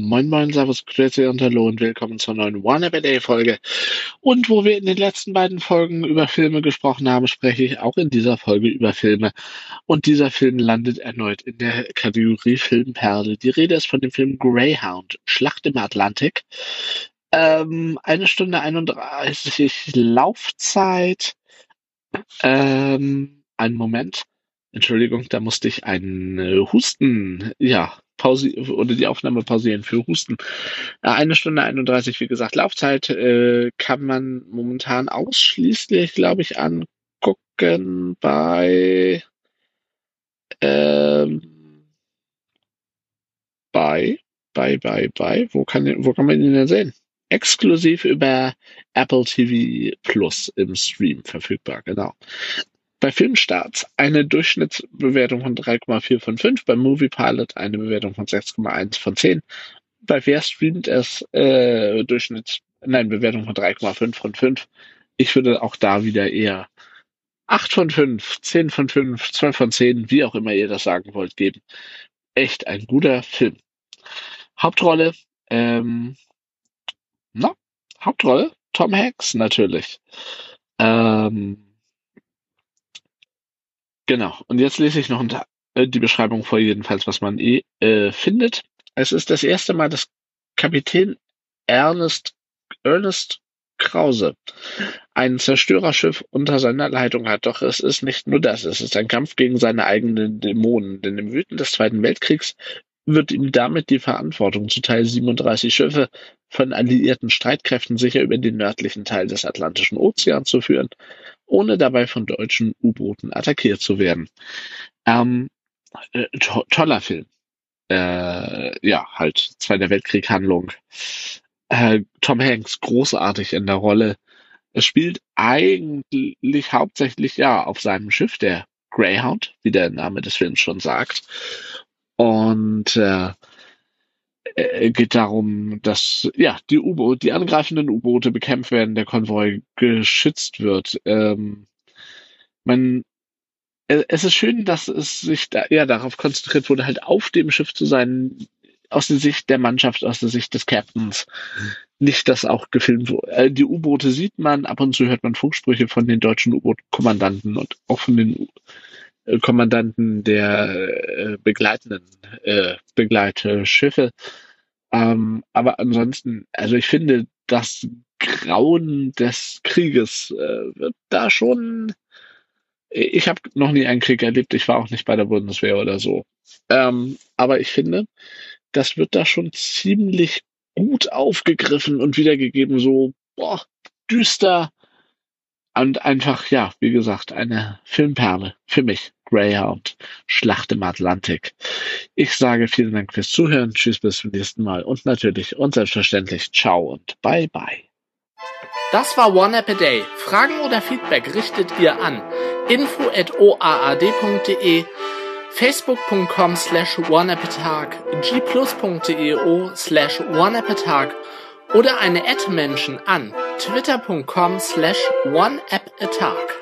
Moin Moin, Servus, Grüße und Hallo und willkommen zur neuen One a Day Folge. Und wo wir in den letzten beiden Folgen über Filme gesprochen haben, spreche ich auch in dieser Folge über Filme. Und dieser Film landet erneut in der Kategorie Filmperle. Die Rede ist von dem Film Greyhound, Schlacht im Atlantik. Ähm, eine Stunde 31 Laufzeit. Ähm, einen Moment. Entschuldigung, da musste ich einen äh, Husten, ja, Pause oder die Aufnahme pausieren für Husten. Äh, eine Stunde 31, wie gesagt, Laufzeit äh, kann man momentan ausschließlich, glaube ich, angucken bei ähm, bei bei bei bei wo kann wo kann man ihn denn sehen? Exklusiv über Apple TV Plus im Stream verfügbar, genau. Bei Filmstarts eine Durchschnittsbewertung von 3,4 von 5, bei Moviepilot eine Bewertung von 6,1 von 10. Bei Wer streamt es äh, Durchschnitts, nein, Bewertung von 3,5 von 5. Ich würde auch da wieder eher 8 von 5, 10 von 5, 12 von 10, wie auch immer ihr das sagen wollt, geben. Echt ein guter Film. Hauptrolle, ähm, na, Hauptrolle, Tom Hanks natürlich. Ähm, Genau. Und jetzt lese ich noch äh, die Beschreibung vor, jedenfalls, was man eh äh, findet. Es ist das erste Mal, dass Kapitän Ernest, Ernest Krause ein Zerstörerschiff unter seiner Leitung hat. Doch es ist nicht nur das, es ist ein Kampf gegen seine eigenen Dämonen. Denn im Wüten des Zweiten Weltkriegs wird ihm damit die Verantwortung zuteil, 37 Schiffe von alliierten Streitkräften sicher über den nördlichen Teil des Atlantischen Ozeans zu führen ohne dabei von deutschen U-Booten attackiert zu werden. Ähm, äh, to toller Film. Äh, ja, halt Zweiter Weltkrieg-Handlung. Äh, Tom Hanks großartig in der Rolle. Es spielt eigentlich hauptsächlich ja auf seinem Schiff, der Greyhound, wie der Name des Films schon sagt. Und äh, äh, geht darum, dass ja die u die angreifenden U-Boote bekämpft werden, der Konvoi geschützt wird. Ähm, man, äh, es ist schön, dass es sich da ja darauf konzentriert wurde, halt auf dem Schiff zu sein, aus der Sicht der Mannschaft, aus der Sicht des Captains. Nicht, dass auch gefilmt wurde. Äh, die U-Boote sieht man, ab und zu hört man Funksprüche von den deutschen U-Boot-Kommandanten und auch von den äh, Kommandanten der äh, begleitenden äh, Begleitschiffe. Ähm, aber ansonsten, also ich finde, das Grauen des Krieges äh, wird da schon. Ich habe noch nie einen Krieg erlebt, ich war auch nicht bei der Bundeswehr oder so. Ähm, aber ich finde, das wird da schon ziemlich gut aufgegriffen und wiedergegeben, so boah, düster und einfach, ja, wie gesagt, eine Filmperle für mich. Greyhound, Schlacht im Atlantik. Ich sage vielen Dank fürs Zuhören. Tschüss, bis zum nächsten Mal. Und natürlich und selbstverständlich ciao und bye bye. Das war One App a Day. Fragen oder Feedback richtet ihr an info.oaad.de, facebook.com slash oneappatag, gplus.eo slash oneappatag oder eine Ad-Menschen an twitter.com slash oneappatag.